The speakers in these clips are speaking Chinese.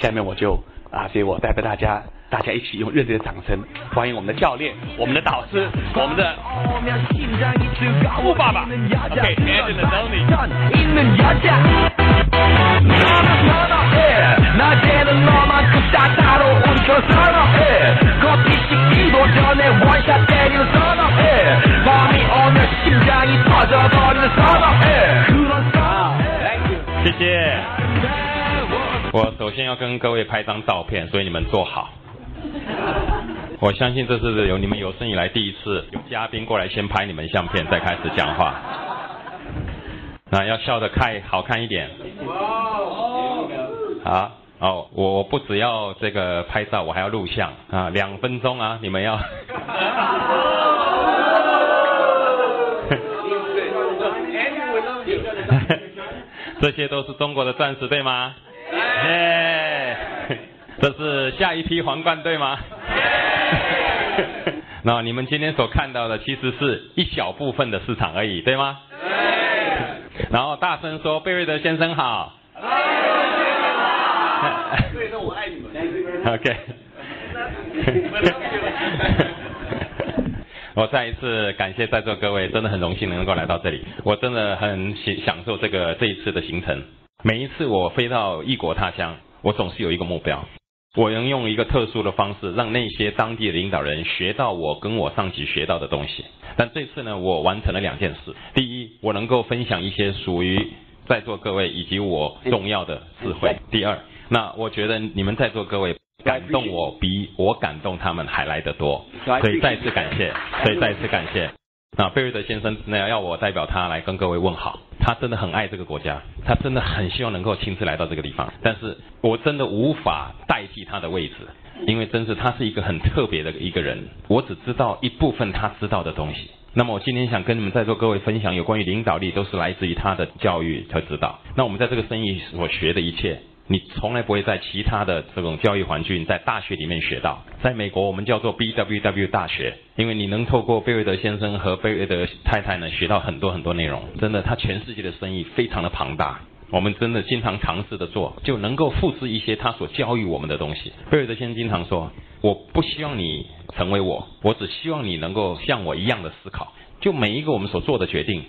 下面我就啊，所以我代表大家大家一起用热烈的掌声欢迎我们的教练、我们的导师、我们的欧爸爸。谢谢。我首先要跟各位拍张照片，所以你们坐好。我相信这是有你们有生以来第一次有嘉宾过来先拍你们相片，再开始讲话。那要笑得开好看一点。好哦，我我不只要这个拍照，我还要录像啊，两分钟啊，你们要。这些都是中国的战士对吗？耶！这是下一批皇冠对吗？那你们今天所看到的其实是一小部分的市场而已，对吗？对。然后大声说：“贝瑞德先生好。”瑞德 我爱你们。OK。我再一次感谢在座各位，真的很荣幸能够来到这里。我真的很享享受这个这一次的行程。每一次我飞到异国他乡，我总是有一个目标，我能用一个特殊的方式，让那些当地的领导人学到我跟我上级学到的东西。但这次呢，我完成了两件事：第一，我能够分享一些属于在座各位以及我重要的智慧；第二，那我觉得你们在座各位感动我比我感动他们还来得多，所以再次感谢，所以再次感谢。那贝瑞德先生那要我代表他来跟各位问好，他真的很爱这个国家，他真的很希望能够亲自来到这个地方，但是我真的无法代替他的位置，因为真是他是一个很特别的一个人，我只知道一部分他知道的东西。那么我今天想跟你们在座各位分享有关于领导力，都是来自于他的教育和指导。那我们在这个生意所学的一切。你从来不会在其他的这种教育环境，在大学里面学到。在美国，我们叫做 BWW 大学，因为你能透过贝瑞德先生和贝瑞德太太呢，学到很多很多内容。真的，他全世界的生意非常的庞大。我们真的经常尝试的做，就能够复制一些他所教育我们的东西。贝瑞德先生经常说：“我不希望你成为我，我只希望你能够像我一样的思考。就每一个我们所做的决定。”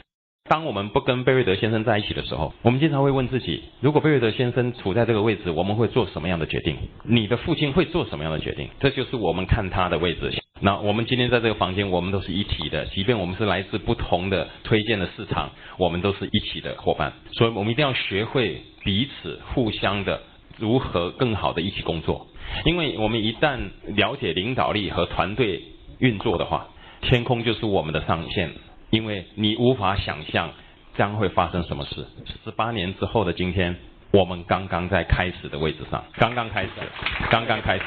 当我们不跟贝瑞德先生在一起的时候，我们经常会问自己：如果贝瑞德先生处在这个位置，我们会做什么样的决定？你的父亲会做什么样的决定？这就是我们看他的位置。那我们今天在这个房间，我们都是一体的，即便我们是来自不同的推荐的市场，我们都是一起的伙伴。所以我们一定要学会彼此互相的如何更好的一起工作，因为我们一旦了解领导力和团队运作的话，天空就是我们的上限。因为你无法想象将会发生什么事。十八年之后的今天，我们刚刚在开始的位置上，刚刚开始，刚刚开始。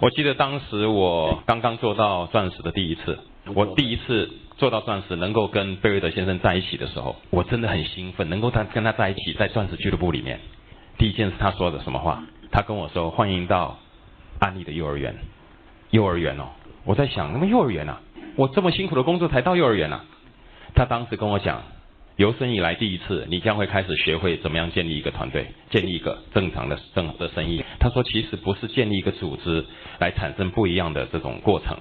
我记得当时我刚刚做到钻石的第一次，我第一次做到钻石，能够跟贝瑞德先生在一起的时候，我真的很兴奋，能够在跟他在一起，在钻石俱乐部里面。第一件事他说的什么话？他跟我说：“欢迎到安利的幼儿园。”幼儿园哦，我在想，那么幼儿园啊？我这么辛苦的工作才到幼儿园啊！他当时跟我讲，有生以来第一次，你将会开始学会怎么样建立一个团队，建立一个正常的正的生意。他说，其实不是建立一个组织来产生不一样的这种过程，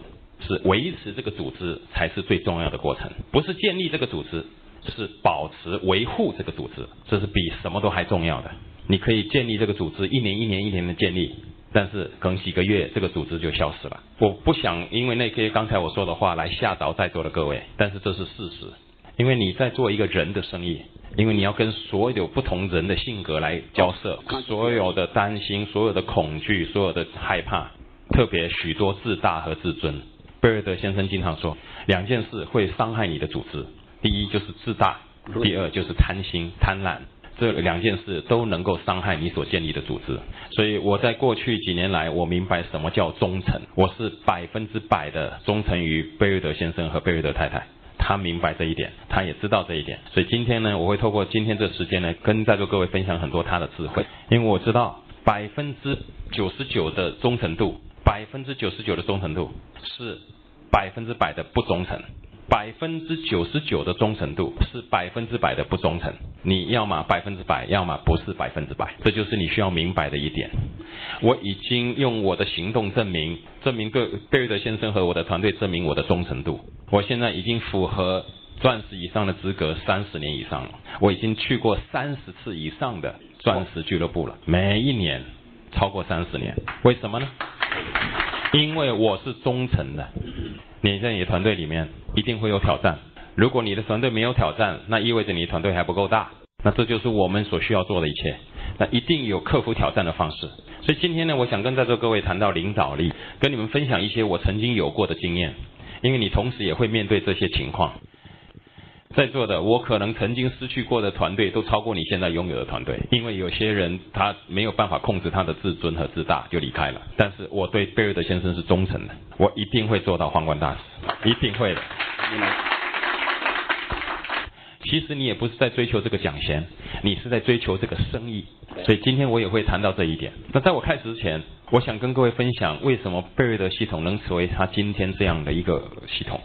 是维持这个组织才是最重要的过程。不是建立这个组织，是保持维护这个组织，这是比什么都还重要的。你可以建立这个组织，一年一年一年的建立。但是可能几个月，这个组织就消失了。我不想因为那些刚才我说的话来吓着在座的各位，但是这是事实。因为你在做一个人的生意，因为你要跟所有不同人的性格来交涉，所有的担心、所有的恐惧、所有的害怕，特别许多自大和自尊。贝瑞德先生经常说，两件事会伤害你的组织，第一就是自大，第二就是贪心、贪婪。这两件事都能够伤害你所建立的组织，所以我在过去几年来，我明白什么叫忠诚。我是百分之百的忠诚于贝瑞德先生和贝瑞德太太，他明白这一点，他也知道这一点。所以今天呢，我会透过今天这时间呢，跟在座各位分享很多他的智慧，因为我知道百分之九十九的忠诚度，百分之九十九的忠诚度是百分之百的不忠诚。百分之九十九的忠诚度是百分之百的不忠诚。你要么百分之百，要么不是百分之百，这就是你需要明白的一点。我已经用我的行动证明，证明个贝瑞德先生和我的团队证明我的忠诚度。我现在已经符合钻石以上的资格三十年以上了，我已经去过三十次以上的钻石俱乐部了，每一年超过三十年。为什么呢？因为我是忠诚的。你在你的团队里面一定会有挑战，如果你的团队没有挑战，那意味着你的团队还不够大。那这就是我们所需要做的一切。那一定有克服挑战的方式。所以今天呢，我想跟在座各位谈到领导力，跟你们分享一些我曾经有过的经验，因为你同时也会面对这些情况。在座的，我可能曾经失去过的团队都超过你现在拥有的团队，因为有些人他没有办法控制他的自尊和自大就离开了。但是我对贝瑞德先生是忠诚的，我一定会做到皇冠大使，一定会的。其实你也不是在追求这个奖衔，你是在追求这个生意。所以今天我也会谈到这一点。那在我开始之前，我想跟各位分享为什么贝瑞德系统能成为他今天这样的一个系统。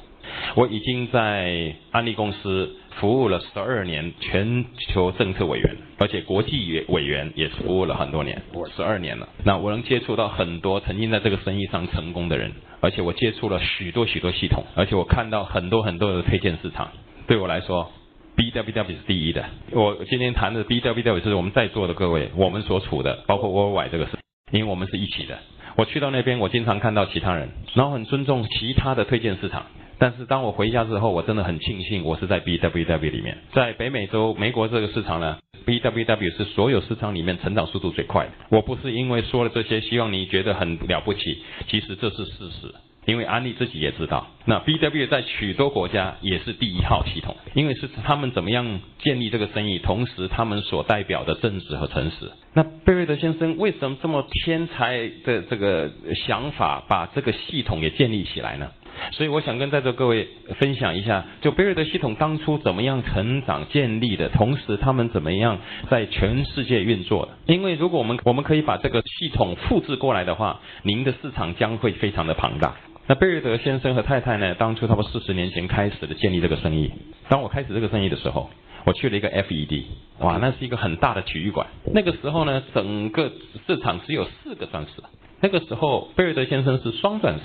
我已经在安利公司服务了十二年，全球政策委员，而且国际委员也服务了很多年，十二年了。那我能接触到很多曾经在这个生意上成功的人，而且我接触了许多许多系统，而且我看到很多很多的推荐市场。对我来说，BWW 是第一的。我今天谈的 BWW 是我们在座的各位，我们所处的，包括 Worldwide 这个事，因为我们是一起的。我去到那边，我经常看到其他人，然后很尊重其他的推荐市场。但是当我回家之后，我真的很庆幸我是在 BWW 里面，在北美洲美国这个市场呢，BWW 是所有市场里面成长速度最快的。我不是因为说了这些，希望你觉得很了不起，其实这是事实。因为安利自己也知道，那 BW 在许多国家也是第一号系统，因为是他们怎么样建立这个生意，同时他们所代表的正直和诚实。那贝瑞德先生为什么这么天才的这个想法，把这个系统也建立起来呢？所以我想跟在座各位分享一下，就贝瑞德系统当初怎么样成长建立的，同时他们怎么样在全世界运作的。因为如果我们我们可以把这个系统复制过来的话，您的市场将会非常的庞大。那贝瑞德先生和太太呢，当初他们四十年前开始的建立这个生意。当我开始这个生意的时候，我去了一个 FED，哇，那是一个很大的体育馆。那个时候呢，整个市场只有四个钻石。那个时候贝瑞德先生是双钻石。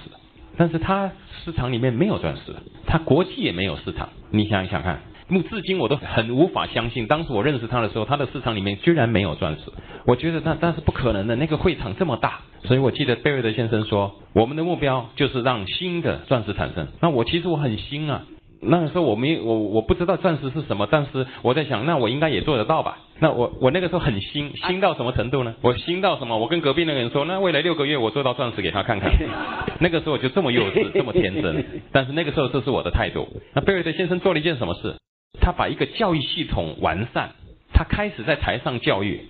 但是他市场里面没有钻石，他国际也没有市场。你想一想看，目至今我都很无法相信，当时我认识他的时候，他的市场里面居然没有钻石。我觉得那那是不可能的，那个会场这么大。所以我记得贝瑞德先生说，我们的目标就是让新的钻石产生。那我其实我很新啊。那个时候我没我我不知道钻石是什么，但是我在想，那我应该也做得到吧？那我我那个时候很新，新到什么程度呢？我新到什么？我跟隔壁那个人说，那未来六个月我做到钻石给他看看。那个时候我就这么幼稚，这么天真。但是那个时候这是我的态度。那贝瑞德先生做了一件什么事？他把一个教育系统完善，他开始在台上教育。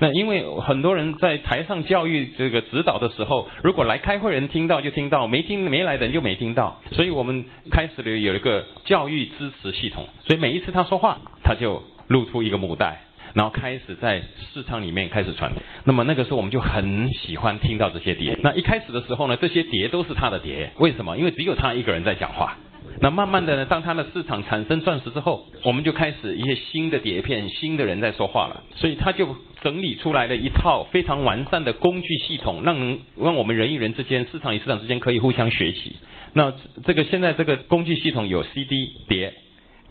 那因为很多人在台上教育这个指导的时候，如果来开会人听到就听到，没听没来的人就没听到，所以我们开始了有一个教育支持系统，所以每一次他说话，他就露出一个母带，然后开始在市场里面开始传。那么那个时候我们就很喜欢听到这些碟。那一开始的时候呢，这些碟都是他的碟，为什么？因为只有他一个人在讲话。那慢慢的呢，当他的市场产生钻石之后，我们就开始一些新的碟片，新的人在说话了，所以他就整理出来了一套非常完善的工具系统，让让我们人与人之间、市场与市场之间可以互相学习。那这个现在这个工具系统有 CD 碟，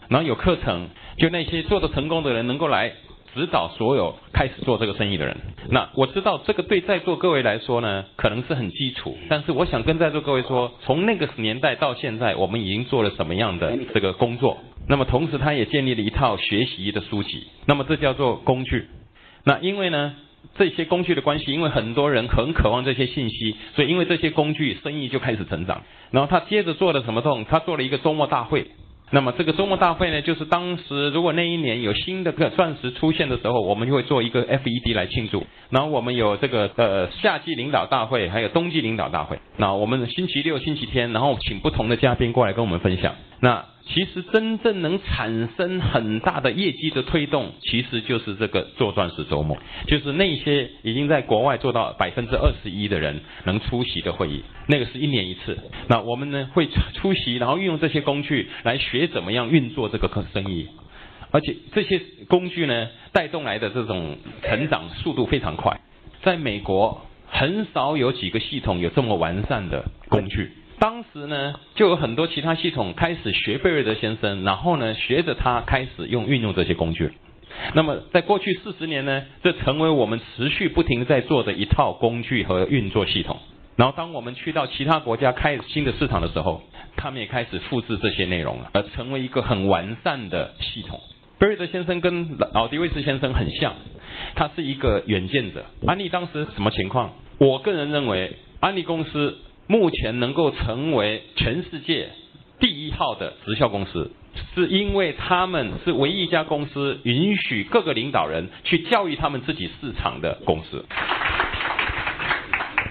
然后有课程，就那些做的成功的人能够来。指导所有开始做这个生意的人。那我知道这个对在座各位来说呢，可能是很基础。但是我想跟在座各位说，从那个年代到现在，我们已经做了什么样的这个工作？那么同时，他也建立了一套学习的书籍。那么这叫做工具。那因为呢，这些工具的关系，因为很多人很渴望这些信息，所以因为这些工具，生意就开始成长。然后他接着做了什么动？他做了一个周末大会。那么这个周末大会呢，就是当时如果那一年有新的个钻石出现的时候，我们就会做一个 FED 来庆祝。然后我们有这个呃夏季领导大会，还有冬季领导大会。那我们星期六、星期天，然后请不同的嘉宾过来跟我们分享。那其实真正能产生很大的业绩的推动，其实就是这个做钻石周末，就是那些已经在国外做到百分之二十一的人能出席的会议，那个是一年一次。那我们呢会出席，然后运用这些工具来学怎么样运作这个生意，而且这些工具呢带动来的这种成长速度非常快。在美国，很少有几个系统有这么完善的工具。当时呢，就有很多其他系统开始学贝瑞德先生，然后呢，学着他开始用运用这些工具。那么，在过去四十年呢，这成为我们持续不停在做的一套工具和运作系统。然后，当我们去到其他国家开新的市场的时候，他们也开始复制这些内容了，而成为一个很完善的系统。贝瑞德先生跟老迪维斯先生很像，他是一个远见者。安利当时什么情况？我个人认为，安利公司。目前能够成为全世界第一号的直销公司，是因为他们是唯一一家公司允许各个领导人去教育他们自己市场的公司。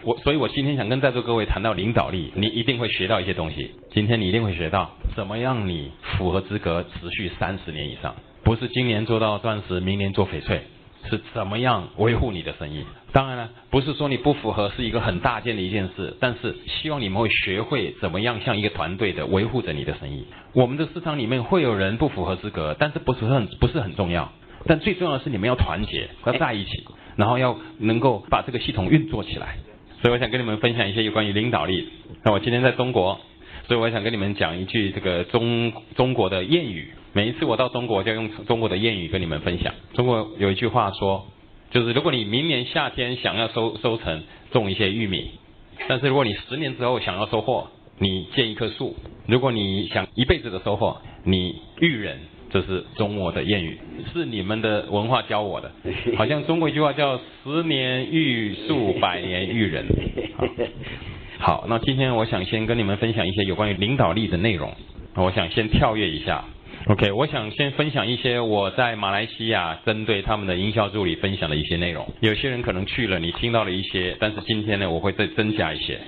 我，所以我今天想跟在座各位谈到领导力，你一定会学到一些东西。今天你一定会学到怎么样你符合资格持续三十年以上，不是今年做到钻石，明年做翡翠。是怎么样维护你的生意？当然了，不是说你不符合是一个很大件的一件事，但是希望你们会学会怎么样像一个团队的维护着你的生意。我们的市场里面会有人不符合资格，但是不是很不是很重要。但最重要的是你们要团结，要在一起，然后要能够把这个系统运作起来。所以我想跟你们分享一些有关于领导力。那我今天在中国。所以我想跟你们讲一句这个中中国的谚语。每一次我到中国，就用中国的谚语跟你们分享。中国有一句话说，就是如果你明年夏天想要收收成，种一些玉米；但是如果你十年之后想要收获，你建一棵树；如果你想一辈子的收获，你育人。这是中国的谚语，是你们的文化教我的。好像中国一句话叫“十年育树，百年育人”。好，那今天我想先跟你们分享一些有关于领导力的内容。我想先跳跃一下，OK，我想先分享一些我在马来西亚针对他们的营销助理分享的一些内容。有些人可能去了，你听到了一些，但是今天呢，我会再增加一些。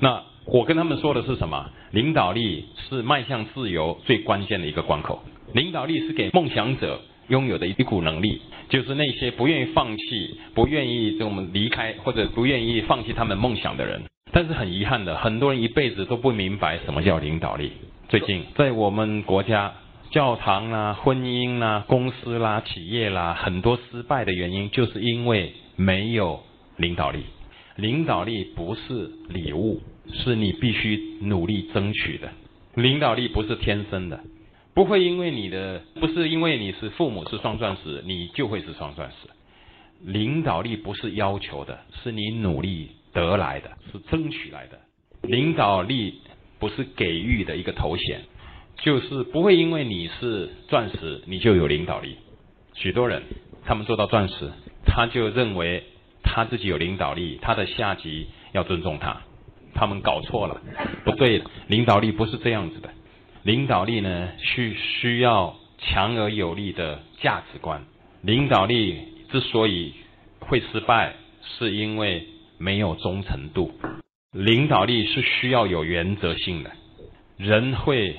那我跟他们说的是什么？领导力是迈向自由最关键的一个关口。领导力是给梦想者拥有的一股能力，就是那些不愿意放弃、不愿意跟我们离开或者不愿意放弃他们梦想的人。但是很遗憾的，很多人一辈子都不明白什么叫领导力。最近在我们国家，教堂啦、婚姻啦、公司啦、企业啦，很多失败的原因，就是因为没有领导力。领导力不是礼物，是你必须努力争取的。领导力不是天生的，不会因为你的不是因为你是父母是双钻石，你就会是双钻石。领导力不是要求的，是你努力。得来的是争取来的，领导力不是给予的一个头衔，就是不会因为你是钻石，你就有领导力。许多人他们做到钻石，他就认为他自己有领导力，他的下级要尊重他。他们搞错了，不对，领导力不是这样子的。领导力呢，需需要强而有力的价值观。领导力之所以会失败，是因为。没有忠诚度，领导力是需要有原则性的。人会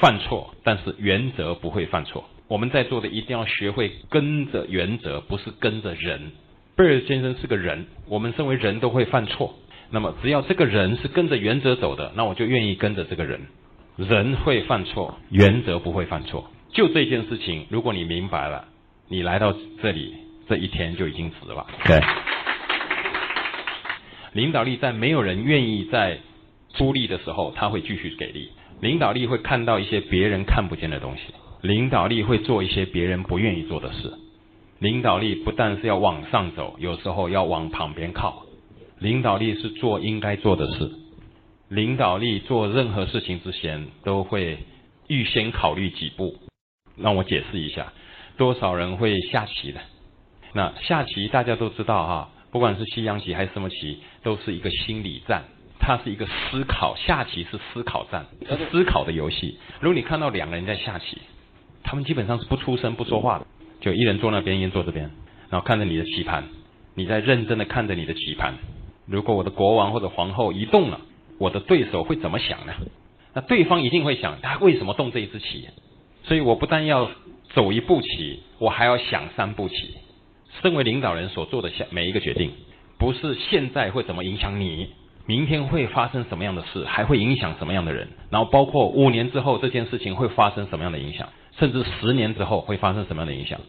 犯错，但是原则不会犯错。我们在座的一定要学会跟着原则，不是跟着人。贝尔先生是个人，我们身为人都会犯错。那么只要这个人是跟着原则走的，那我就愿意跟着这个人。人会犯错，原则不会犯错。就这件事情，如果你明白了，你来到这里这一天就已经值了。对。领导力在没有人愿意在出力的时候，他会继续给力。领导力会看到一些别人看不见的东西，领导力会做一些别人不愿意做的事。领导力不但是要往上走，有时候要往旁边靠。领导力是做应该做的事。领导力做任何事情之前都会预先考虑几步。让我解释一下，多少人会下棋的？那下棋大家都知道哈。不管是西洋棋还是什么棋，都是一个心理战，它是一个思考。下棋是思考战，是思考的游戏。如果你看到两个人在下棋，他们基本上是不出声、不说话的，就一人坐那边，一人坐这边，然后看着你的棋盘，你在认真的看着你的棋盘。如果我的国王或者皇后移动了，我的对手会怎么想呢？那对方一定会想，他为什么动这一只棋？所以我不但要走一步棋，我还要想三步棋。身为领导人所做的下每一个决定，不是现在会怎么影响你，明天会发生什么样的事，还会影响什么样的人，然后包括五年之后这件事情会发生什么样的影响，甚至十年之后会发生什么样的影响。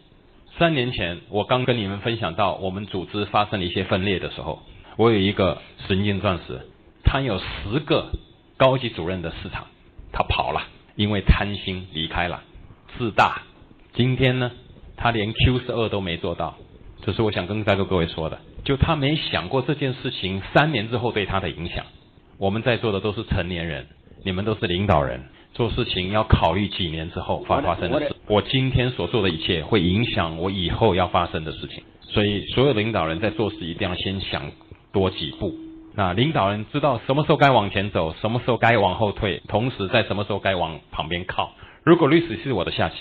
三年前我刚跟你们分享到我们组织发生了一些分裂的时候，我有一个神经钻石，他有十个高级主任的市场，他跑了，因为贪心离开了，自大。今天呢，他连 Q 十二都没做到。这是我想跟在座各位说的，就他没想过这件事情三年之后对他的影响。我们在座的都是成年人，你们都是领导人，做事情要考虑几年之后发发生的事。我今天所做的一切会影响我以后要发生的事情，所以所有领导人在做事一定要先想多几步。那领导人知道什么时候该往前走，什么时候该往后退，同时在什么时候该往旁边靠。如果律师是我的下级。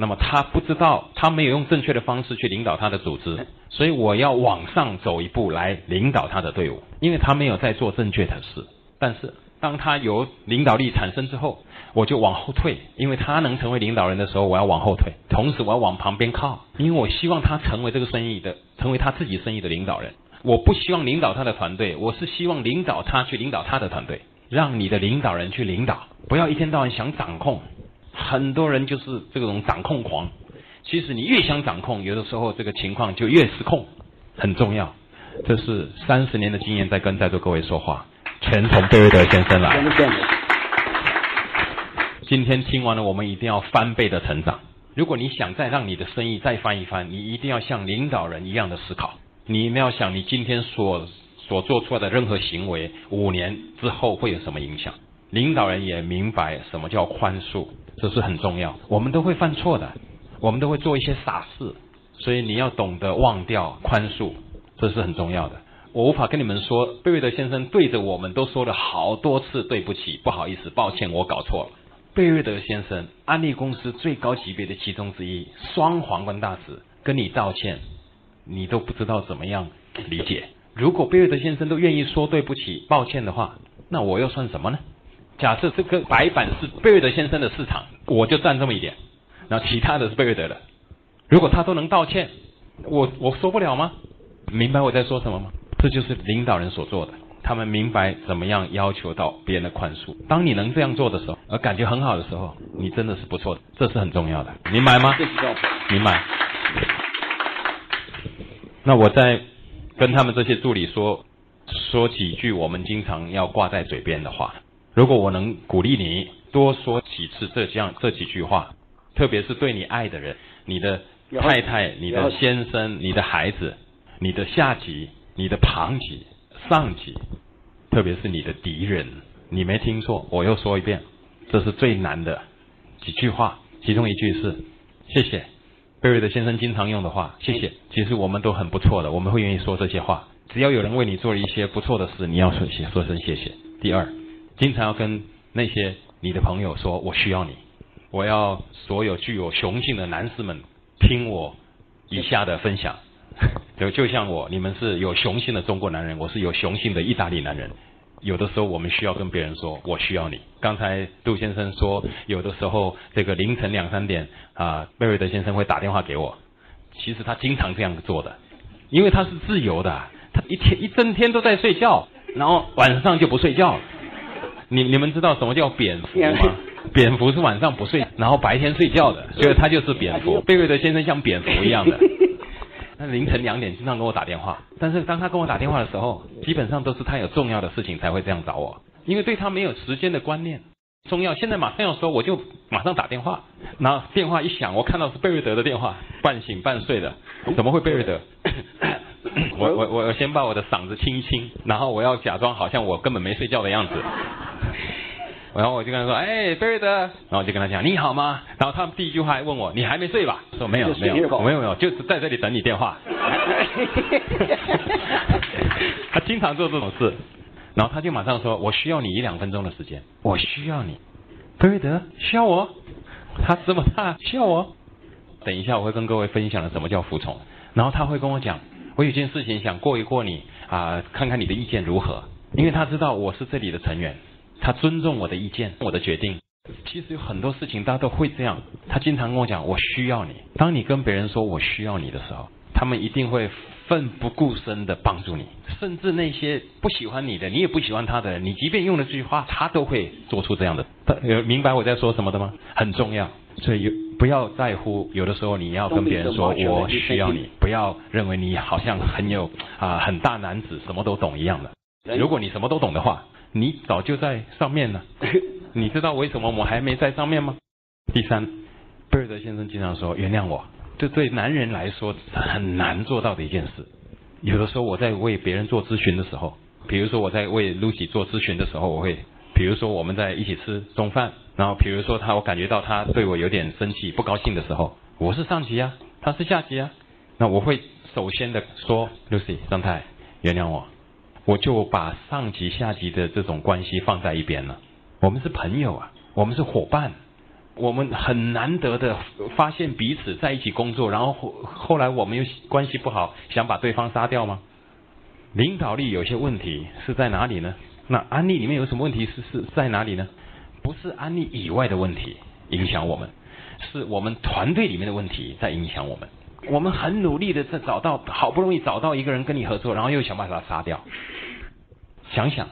那么他不知道，他没有用正确的方式去领导他的组织，所以我要往上走一步来领导他的队伍，因为他没有在做正确的事。但是当他有领导力产生之后，我就往后退，因为他能成为领导人的时候，我要往后退，同时我要往旁边靠，因为我希望他成为这个生意的，成为他自己生意的领导人。我不希望领导他的团队，我是希望领导他去领导他的团队，让你的领导人去领导，不要一天到晚想掌控。很多人就是这种掌控狂，其实你越想掌控，有的时候这个情况就越失控，很重要。这是三十年的经验在跟在座各位说话，全从贝瑞德先生来。今天听完了，我们一定要翻倍的成长。如果你想再让你的生意再翻一番，你一定要像领导人一样的思考。你一定要想，你今天所所做出来的任何行为，五年之后会有什么影响？领导人也明白什么叫宽恕。这是很重要，我们都会犯错的，我们都会做一些傻事，所以你要懂得忘掉、宽恕，这是很重要的。我无法跟你们说，贝瑞德先生对着我们都说了好多次对不起、不好意思、抱歉，我搞错了。贝瑞德先生，安利公司最高级别的其中之一，双皇冠大使，跟你道歉，你都不知道怎么样理解。如果贝瑞德先生都愿意说对不起、抱歉的话，那我又算什么呢？假设这个白板是贝瑞德先生的市场，我就占这么一点，然后其他的是贝瑞德的。如果他都能道歉，我我说不了吗？明白我在说什么吗？这就是领导人所做的，他们明白怎么样要求到别人的宽恕。当你能这样做的时候，而感觉很好的时候，你真的是不错的，这是很重要的，明白吗？明白。那我在跟他们这些助理说说几句我们经常要挂在嘴边的话。如果我能鼓励你多说几次这样这几句话，特别是对你爱的人，你的太太、你的先生、你的孩子、你的下级、你的旁级、上级，特别是你的敌人，你没听错，我又说一遍，这是最难的几句话，其中一句是谢谢，贝瑞的先生经常用的话，谢谢。其实我们都很不错的，我们会愿意说这些话，只要有人为你做了一些不错的事，你要说谢，说声谢谢。第二。经常要跟那些你的朋友说，我需要你，我要所有具有雄性的男士们听我以下的分享。就就像我，你们是有雄性的中国男人，我是有雄性的意大利男人。有的时候我们需要跟别人说，我需要你。刚才杜先生说，有的时候这个凌晨两三点啊，贝瑞德先生会打电话给我。其实他经常这样做的，因为他是自由的，他一天一整天都在睡觉，然后晚上就不睡觉了。你你们知道什么叫蝙蝠吗？蝙蝠是晚上不睡，然后白天睡觉的，所以他就是蝙蝠。贝瑞德先生像蝙蝠一样的，他凌晨两点经常跟我打电话，但是当他跟我打电话的时候，基本上都是他有重要的事情才会这样找我，因为对他没有时间的观念。重要，现在马上要说，我就马上打电话。然后电话一响，我看到是贝瑞德的电话，半醒半睡的，怎么会贝瑞德？我我我先把我的嗓子清一清，然后我要假装好像我根本没睡觉的样子。然后我就跟他说：“哎，贝瑞德。”然后我就跟他讲：“你好吗？”然后他第一句话还问我：“你还没睡吧？”说：“没有，没有，没有，没有，就是在这里等你电话。”他经常做这种事，然后他就马上说：“我需要你一两分钟的时间，我需要你。”贝瑞德需要我？他这么大需要我？等一下我会跟各位分享了什么叫服从。然后他会跟我讲：“我有件事情想过一过你啊，看看你的意见如何？”因为他知道我是这里的成员。他尊重我的意见，我的决定。其实有很多事情大家都会这样。他经常跟我讲：“我需要你。”当你跟别人说我需要你的时候，他们一定会奋不顾身的帮助你。甚至那些不喜欢你的，你也不喜欢他的人，你即便用了这句话，他都会做出这样的。他有明白我在说什么的吗？很重要。所以有不要在乎，有的时候你要跟别人说我需要你，不要认为你好像很有啊很大男子，什么都懂一样的。如果你什么都懂的话，你早就在上面了。你知道为什么我还没在上面吗？第三，贝尔德先生经常说原谅我，这对男人来说很难做到的一件事。有的时候我在为别人做咨询的时候，比如说我在为 Lucy 做咨询的时候，我会，比如说我们在一起吃中饭，然后比如说他我感觉到他对我有点生气、不高兴的时候，我是上级啊，他是下级啊，那我会首先的说 Lucy 张太原谅我，我就把上级下级的这种关系放在一边了。我们是朋友啊，我们是伙伴，我们很难得的发现彼此在一起工作，然后后来我们又关系不好，想把对方杀掉吗？领导力有些问题是在哪里呢？那安利里面有什么问题是是在哪里呢？不是安利以外的问题影响我们，是我们团队里面的问题在影响我们。我们很努力的在找到，好不容易找到一个人跟你合作，然后又想把他杀掉。想想，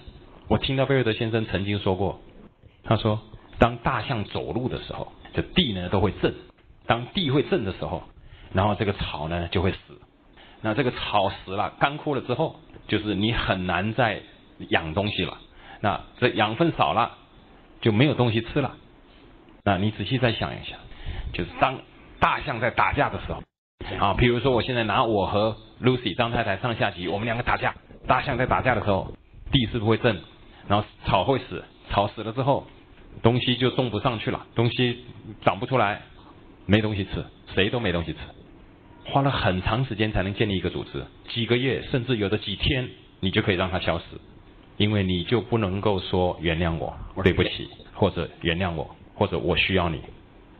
我听到贝尔德先生曾经说过。他说：“当大象走路的时候，这地呢都会震。当地会震的时候，然后这个草呢就会死。那这个草死了，干枯了之后，就是你很难再养东西了。那这养分少了，就没有东西吃了。那你仔细再想一想，就是当大象在打架的时候，啊，比如说我现在拿我和 Lucy 张太太上下级，我们两个打架，大象在打架的时候，地是不会震，然后草会死，草死了之后。”东西就种不上去了，东西长不出来，没东西吃，谁都没东西吃，花了很长时间才能建立一个组织，几个月甚至有的几天，你就可以让它消失，因为你就不能够说原谅我，对不起，或者原谅我，或者我需要你，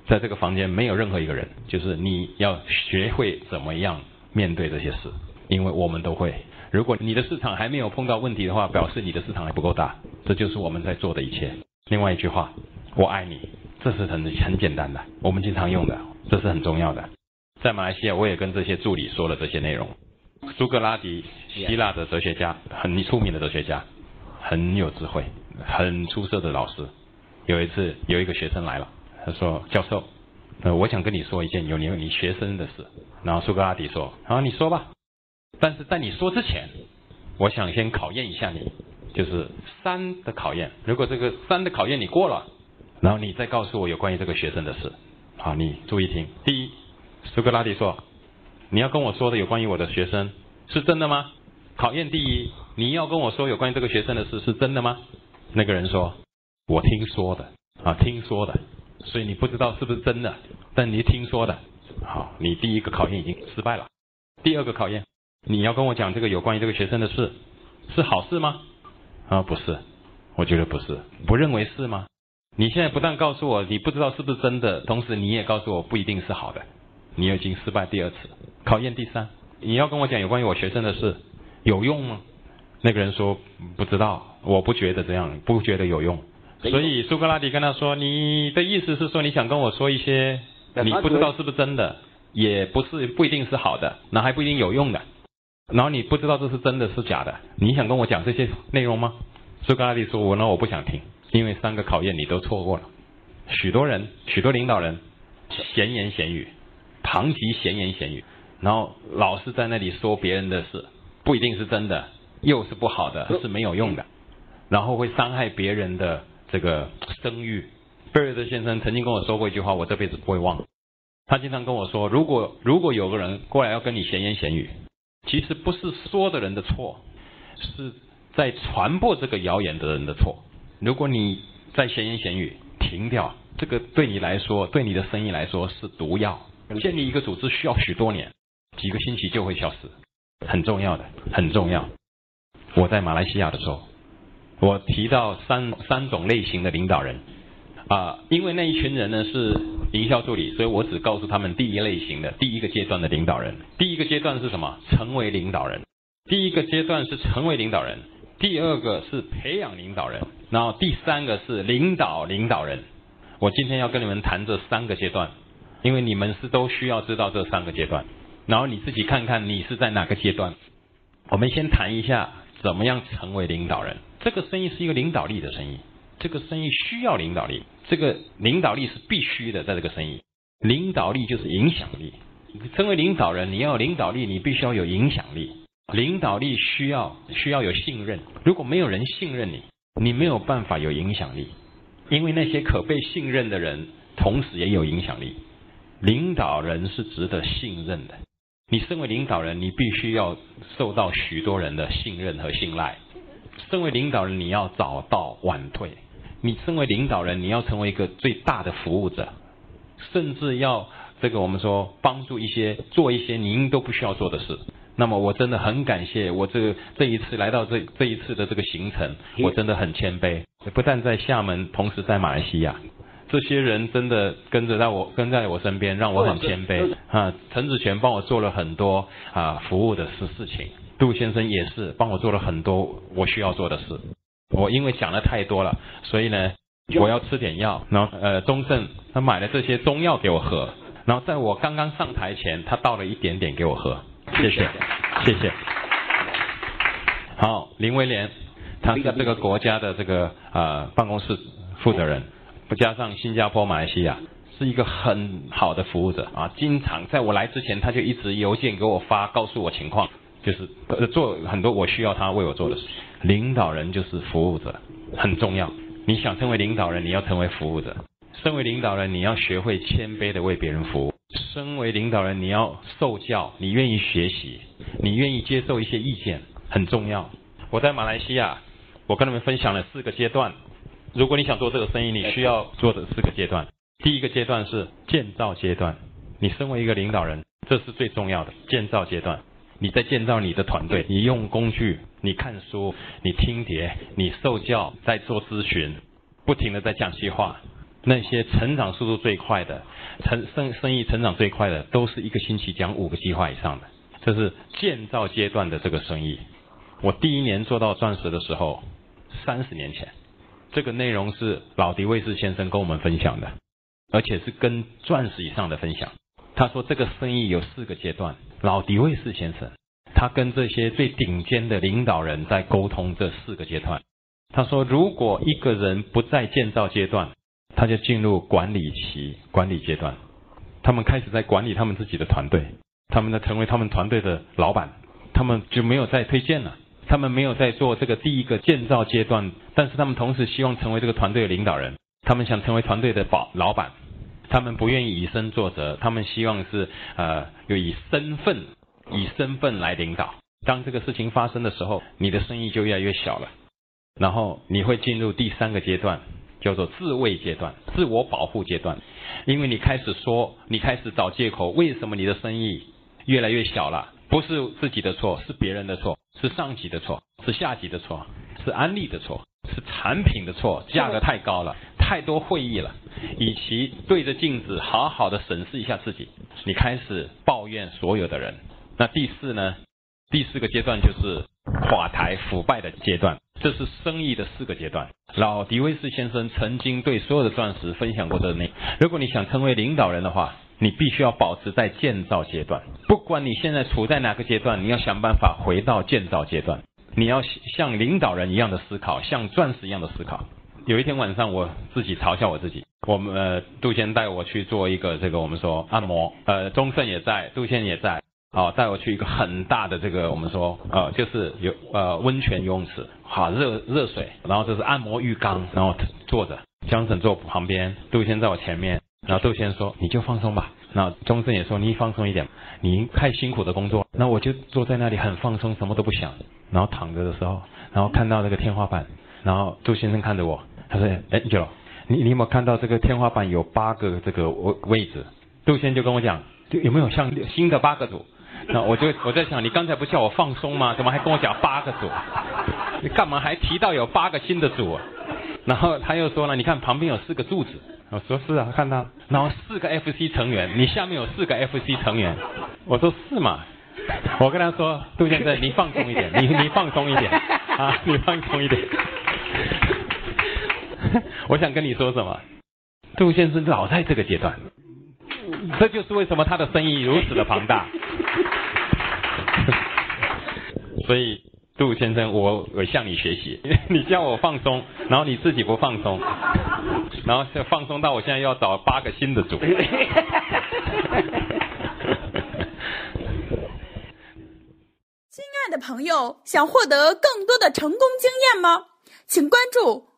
在这个房间没有任何一个人，就是你要学会怎么样面对这些事，因为我们都会。如果你的市场还没有碰到问题的话，表示你的市场还不够大，这就是我们在做的一切。另外一句话，我爱你，这是很很简单的，我们经常用的，这是很重要的。在马来西亚，我也跟这些助理说了这些内容。苏格拉底，希腊的哲学家，很出名的哲学家，很有智慧，很出色的老师。有一次，有一个学生来了，他说：“教授，呃，我想跟你说一件有你你学生的事。”然后苏格拉底说：“好，你说吧。但是在你说之前，我想先考验一下你。”就是三的考验，如果这个三的考验你过了，然后你再告诉我有关于这个学生的事。好，你注意听。第一，苏格拉底说，你要跟我说的有关于我的学生是真的吗？考验第一，你要跟我说有关于这个学生的事是真的吗？那个人说，我听说的啊，听说的，所以你不知道是不是真的，但你听说的。好，你第一个考验已经失败了。第二个考验，你要跟我讲这个有关于这个学生的事是好事吗？啊，不是，我觉得不是，不认为是吗？你现在不但告诉我你不知道是不是真的，同时你也告诉我不一定是好的，你已经失败第二次，考验第三，你要跟我讲有关于我学生的事，有用吗？那个人说不知道，我不觉得这样，不觉得有用。所以苏格拉底跟他说，你的意思是说你想跟我说一些你不知道是不是真的，也不是不一定是好的，那还不一定有用的。然后你不知道这是真的是假的，你想跟我讲这些内容吗？苏格拉底说：“我呢，我不想听，因为三个考验你都错过了。许多人，许多领导人，闲言闲语，旁及闲言闲语，然后老是在那里说别人的事，不一定是真的，又是不好的，是没有用的，然后会伤害别人的这个声誉。”贝尔德先生曾经跟我说过一句话，我这辈子不会忘。他经常跟我说：“如果如果有个人过来要跟你闲言闲语。”其实不是说的人的错，是在传播这个谣言的人的错。如果你在闲言闲语，停掉，这个对你来说，对你的生意来说是毒药。建立一个组织需要许多年，几个星期就会消失，很重要的，很重要。我在马来西亚的时候，我提到三三种类型的领导人。啊，因为那一群人呢是营销助理，所以我只告诉他们第一类型的第一个阶段的领导人。第一个阶段是什么？成为领导人。第一个阶段是成为领导人。第二个是培养领导人，然后第三个是领导领导人。我今天要跟你们谈这三个阶段，因为你们是都需要知道这三个阶段，然后你自己看看你是在哪个阶段。我们先谈一下怎么样成为领导人。这个生意是一个领导力的生意，这个生意需要领导力，这个领导力是必须的，在这个生意，领导力就是影响力。身为领导人，你要领导力，你必须要有影响力。领导力需要需要有信任，如果没有人信任你，你没有办法有影响力。因为那些可被信任的人，同时也有影响力。领导人是值得信任的。你身为领导人，你必须要受到许多人的信任和信赖。身为领导人，你要早到晚退。你身为领导人，你要成为一个最大的服务者，甚至要这个我们说帮助一些做一些您都不需要做的事。那么我真的很感谢我这这一次来到这这一次的这个行程，我真的很谦卑。不但在厦门，同时在马来西亚，这些人真的跟着在我跟在我身边，让我很谦卑啊。陈子权帮我做了很多啊服务的事事情，杜先生也是帮我做了很多我需要做的事。我因为想的太多了，所以呢，我要吃点药。然后呃，钟正他买了这些中药给我喝，然后在我刚刚上台前，他倒了一点点给我喝。谢谢，谢谢。好，林威廉。他是这个国家的这个呃办公室负责人，不加上新加坡、马来西亚，是一个很好的服务者啊。经常在我来之前，他就一直邮件给我发，告诉我情况，就是做很多我需要他为我做的事。领导人就是服务者，很重要。你想成为领导人，你要成为服务者。身为领导人，你要学会谦卑的为别人服务。身为领导人，你要受教，你愿意学习，你愿意接受一些意见，很重要。我在马来西亚。我跟你们分享了四个阶段，如果你想做这个生意，你需要做的四个阶段。第一个阶段是建造阶段，你身为一个领导人，这是最重要的建造阶段。你在建造你的团队，你用工具，你看书，你听碟，你受教，在做咨询，不停的在讲计划。那些成长速度最快的，成生生意成长最快的，都是一个星期讲五个计划以上的。这是建造阶段的这个生意。我第一年做到钻石的时候。三十年前，这个内容是老迪卫士先生跟我们分享的，而且是跟钻石以上的分享。他说这个生意有四个阶段。老迪卫士先生，他跟这些最顶尖的领导人在沟通这四个阶段。他说，如果一个人不在建造阶段，他就进入管理期、管理阶段。他们开始在管理他们自己的团队，他们呢成为他们团队的老板，他们就没有再推荐了。他们没有在做这个第一个建造阶段，但是他们同时希望成为这个团队的领导人。他们想成为团队的保老板，他们不愿意以身作则，他们希望是呃，有以身份以身份来领导。当这个事情发生的时候，你的生意就越来越小了。然后你会进入第三个阶段，叫做自卫阶段、自我保护阶段，因为你开始说，你开始找借口，为什么你的生意越来越小了？不是自己的错，是别人的错。是上级的错，是下级的错，是安利的错，是产品的错，价格太高了，太多会议了。与其对着镜子好好的审视一下自己，你开始抱怨所有的人。那第四呢？第四个阶段就是垮台腐败的阶段，这是生意的四个阶段。老迪威斯先生曾经对所有的钻石分享过这内。如果你想成为领导人的话。你必须要保持在建造阶段，不管你现在处在哪个阶段，你要想办法回到建造阶段。你要像领导人一样的思考，像钻石一样的思考。有一天晚上，我自己嘲笑我自己。我们呃，杜先带我去做一个这个我们说按摩，呃，钟盛也在，杜先也在，哦，带我去一个很大的这个我们说呃，就是有呃温泉游泳池，好热热水，然后这是按摩浴缸，然后坐着，江省坐旁边，杜先在我前面。然后杜先说：“你就放松吧。”那钟盛也说：“你放松一点，你太辛苦的工作。”那我就坐在那里很放松，什么都不想。然后躺着的时候，然后看到那个天花板，然后杜先生看着我，他说：“哎，九，你你有没有看到这个天花板有八个这个位位置？”杜先就跟我讲：“有没有像新的八个组？”那我就我在想，你刚才不叫我放松吗？怎么还跟我讲八个组？你干嘛还提到有八个新的组？然后他又说了：“你看旁边有四个柱子。”我说是啊，看到，然后四个 FC 成员，你下面有四个 FC 成员，我说是嘛，我跟他说，杜先生，你放松一点，你你放松一点。啊，你放松一点。我想跟你说什么？杜先生老在这个阶段，这就是为什么他的生意如此的庞大。所以，杜先生，我我向你学习，你叫我放松，然后你自己不放松，然后放松到我现在要找八个新的组。亲爱的朋友，想获得更多的成功经验吗？请关注